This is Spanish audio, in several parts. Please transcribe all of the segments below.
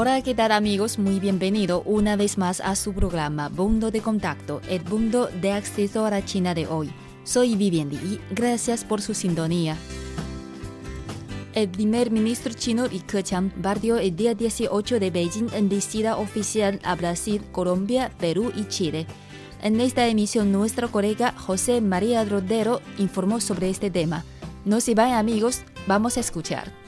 Hola, ¿qué tal amigos? Muy bienvenido una vez más a su programa Punto de Contacto, el punto de acceso a la China de hoy. Soy Vivian y gracias por su sintonía. El primer ministro chino Li Keqiang partió el día 18 de Beijing en visita oficial a Brasil, Colombia, Perú y Chile. En esta emisión nuestro colega José María Rodero informó sobre este tema. No se vayan amigos, vamos a escuchar.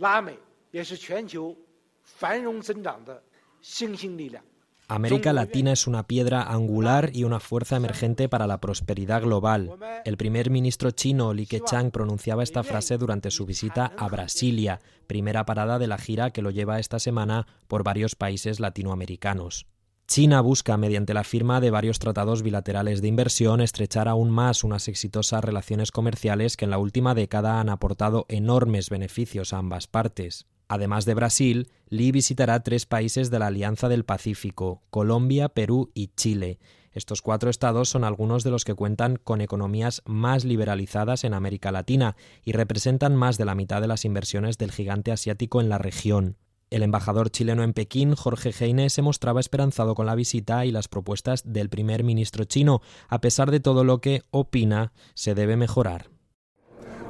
拉美也是全球繁荣增长的新兴力量。 América Latina es una piedra angular y una fuerza emergente para la prosperidad global. El primer ministro chino Li Keqiang pronunciaba esta frase durante su visita a Brasilia, primera parada de la gira que lo lleva esta semana por varios países latinoamericanos. China busca, mediante la firma de varios tratados bilaterales de inversión, estrechar aún más unas exitosas relaciones comerciales que en la última década han aportado enormes beneficios a ambas partes. Además de Brasil, Li visitará tres países de la Alianza del Pacífico, Colombia, Perú y Chile. Estos cuatro estados son algunos de los que cuentan con economías más liberalizadas en América Latina y representan más de la mitad de las inversiones del gigante asiático en la región. El embajador chileno en Pekín, Jorge Heine, se mostraba esperanzado con la visita y las propuestas del primer ministro chino, a pesar de todo lo que opina se debe mejorar.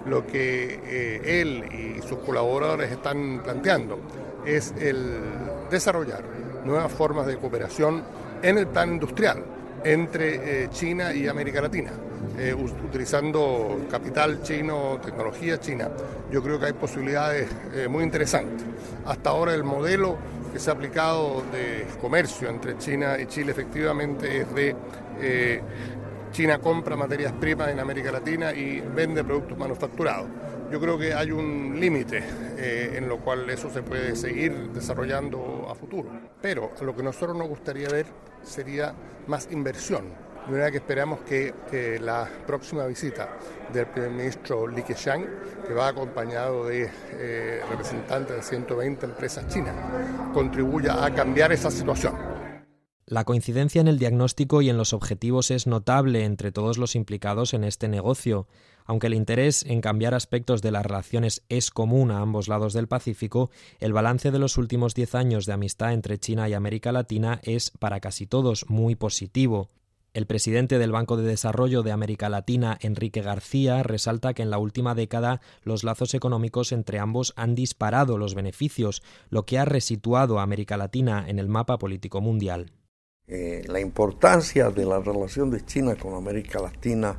Lo que eh, él y sus colaboradores están planteando es el desarrollar nuevas formas de cooperación en el plan industrial entre eh, China y América Latina, eh, utilizando capital chino, tecnología china. Yo creo que hay posibilidades eh, muy interesantes. Hasta ahora el modelo que se ha aplicado de comercio entre China y Chile efectivamente es de China compra materias primas en América Latina y vende productos manufacturados. Yo creo que hay un límite eh, en lo cual eso se puede seguir desarrollando a futuro. Pero lo que nosotros nos gustaría ver sería más inversión. De manera que esperamos que la próxima visita del primer ministro Li Keqiang, que va acompañado de eh, representantes de 120 empresas chinas, contribuya a cambiar esa situación. La coincidencia en el diagnóstico y en los objetivos es notable entre todos los implicados en este negocio. Aunque el interés en cambiar aspectos de las relaciones es común a ambos lados del Pacífico, el balance de los últimos diez años de amistad entre China y América Latina es, para casi todos, muy positivo. El presidente del Banco de Desarrollo de América Latina, Enrique García, resalta que en la última década los lazos económicos entre ambos han disparado los beneficios, lo que ha resituado a América Latina en el mapa político mundial. Eh, la importancia de la relación de China con América Latina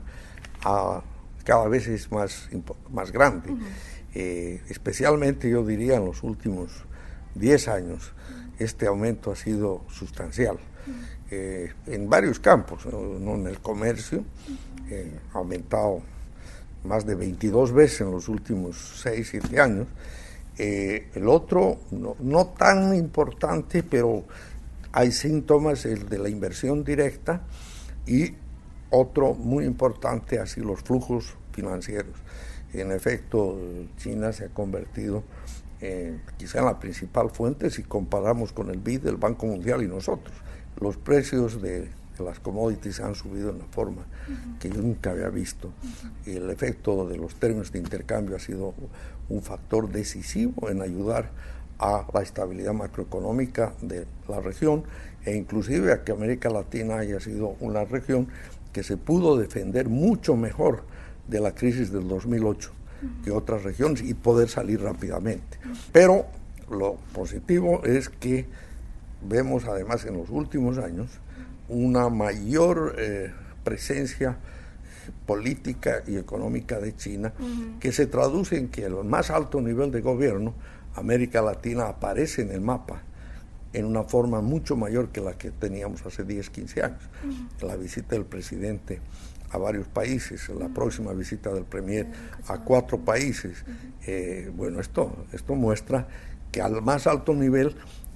ha, cada vez es más, más grande, uh -huh. eh, especialmente yo diría en los últimos 10 años, este aumento ha sido sustancial. Uh -huh. eh, en varios campos, ¿no? ¿no? en el comercio, eh, ha aumentado más de 22 veces en los últimos 6, 7 años. Eh, el otro, no, no tan importante, pero hay síntomas el de la inversión directa y otro muy importante, así los flujos financieros. En efecto, China se ha convertido en, quizá en la principal fuente si comparamos con el BID del Banco Mundial y nosotros. Los precios de, de las commodities han subido en una forma uh -huh. que yo nunca había visto. Uh -huh. El efecto de los términos de intercambio ha sido un factor decisivo en ayudar a la estabilidad macroeconómica de la región e inclusive a que América Latina haya sido una región que se pudo defender mucho mejor de la crisis del 2008 que otras regiones y poder salir rápidamente. Pero lo positivo es que vemos además en los últimos años una mayor eh, presencia política y económica de China, que se traduce en que el más alto nivel de gobierno, América Latina, aparece en el mapa en una forma mucho mayor que la que teníamos hace 10, 15 años. La visita del presidente a varios países, la próxima visita del Premier a cuatro países. Eh, bueno, esto, esto muestra que al más alto nivel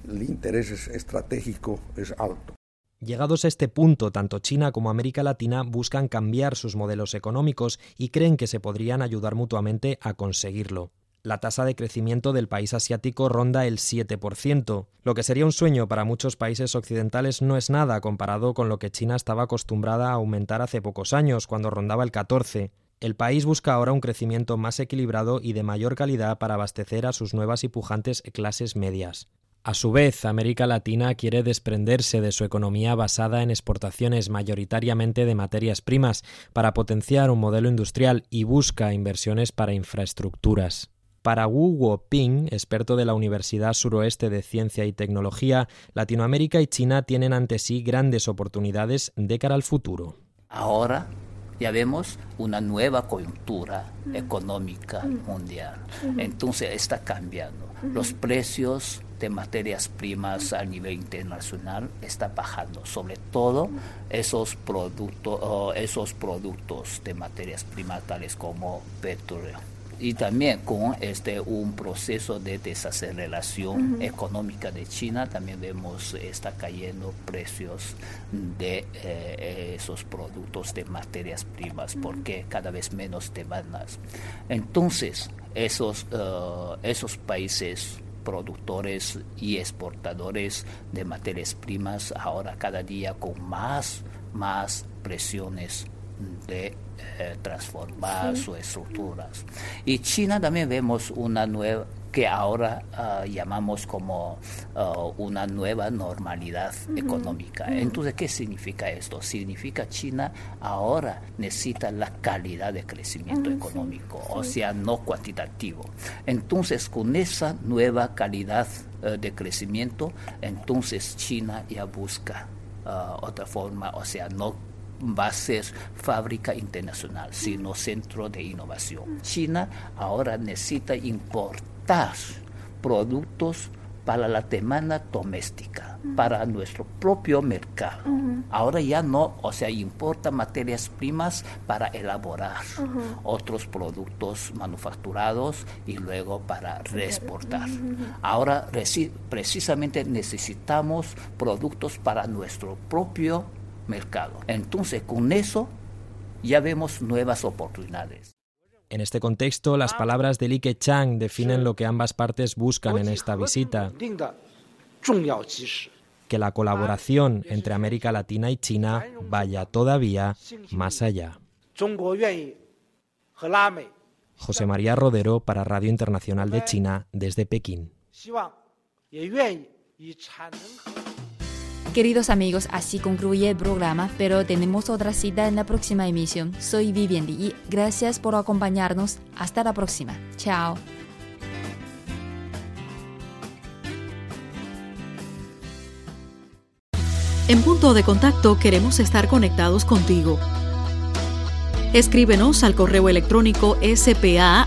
el interés estratégico es alto. Llegados a este punto, tanto China como América Latina buscan cambiar sus modelos económicos y creen que se podrían ayudar mutuamente a conseguirlo. La tasa de crecimiento del país asiático ronda el 7%. Lo que sería un sueño para muchos países occidentales no es nada comparado con lo que China estaba acostumbrada a aumentar hace pocos años, cuando rondaba el 14%. El país busca ahora un crecimiento más equilibrado y de mayor calidad para abastecer a sus nuevas y pujantes clases medias. A su vez, América Latina quiere desprenderse de su economía basada en exportaciones mayoritariamente de materias primas para potenciar un modelo industrial y busca inversiones para infraestructuras. Para Wu Guoping, experto de la Universidad Suroeste de Ciencia y Tecnología, Latinoamérica y China tienen ante sí grandes oportunidades de cara al futuro. Ahora ya vemos una nueva coyuntura económica mundial. Entonces está cambiando. Los precios de materias primas a nivel internacional está bajando, sobre todo esos productos, esos productos de materias primas tales como petróleo y también con este un proceso de desaceleración económica de China. También vemos está cayendo precios de eh, esos productos de materias primas porque cada vez menos demandas. Entonces esos uh, esos países productores y exportadores de materias primas ahora cada día con más más presiones de eh, transformar sus estructuras. Y China también vemos una nueva que ahora ah, llamamos como ah, una nueva normalidad económica. Entonces, ¿qué significa esto? Significa China ahora necesita la calidad de crecimiento económico, o sea, no cuantitativo. Entonces, con esa nueva calidad eh, de crecimiento, entonces China ya busca ah, otra forma, o sea, no va a ser fábrica internacional, sino centro de innovación. China ahora necesita importar productos para la demanda doméstica, para nuestro propio mercado. Ahora ya no, o sea, importa materias primas para elaborar otros productos manufacturados y luego para reexportar. Ahora precisamente necesitamos productos para nuestro propio mercado. Entonces, con eso ya vemos nuevas oportunidades. En este contexto, las palabras de Li Keqiang definen lo que ambas partes buscan en esta visita. Que la colaboración entre América Latina y China vaya todavía más allá. José María Rodero para Radio Internacional de China desde Pekín. Queridos amigos, así concluye el programa, pero tenemos otra cita en la próxima emisión. Soy Vivian y gracias por acompañarnos. Hasta la próxima. Chao. En punto de contacto queremos estar conectados contigo. Escríbenos al correo electrónico spa.cri.com.cn.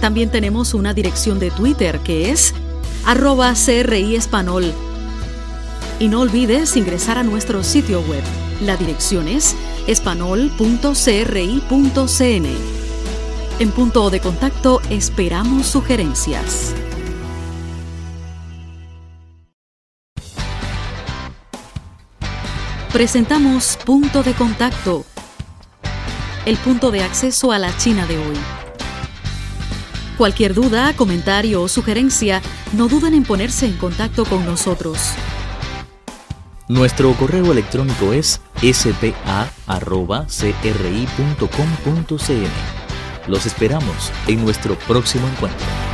También tenemos una dirección de Twitter que es arroba CRI Español. Y no olvides ingresar a nuestro sitio web. La dirección es espanol.cri.cn. En punto de contacto esperamos sugerencias. Presentamos Punto de Contacto, el punto de acceso a la China de hoy. Cualquier duda, comentario o sugerencia, no duden en ponerse en contacto con nosotros. Nuestro correo electrónico es spa.cri.com.cn. Los esperamos en nuestro próximo encuentro.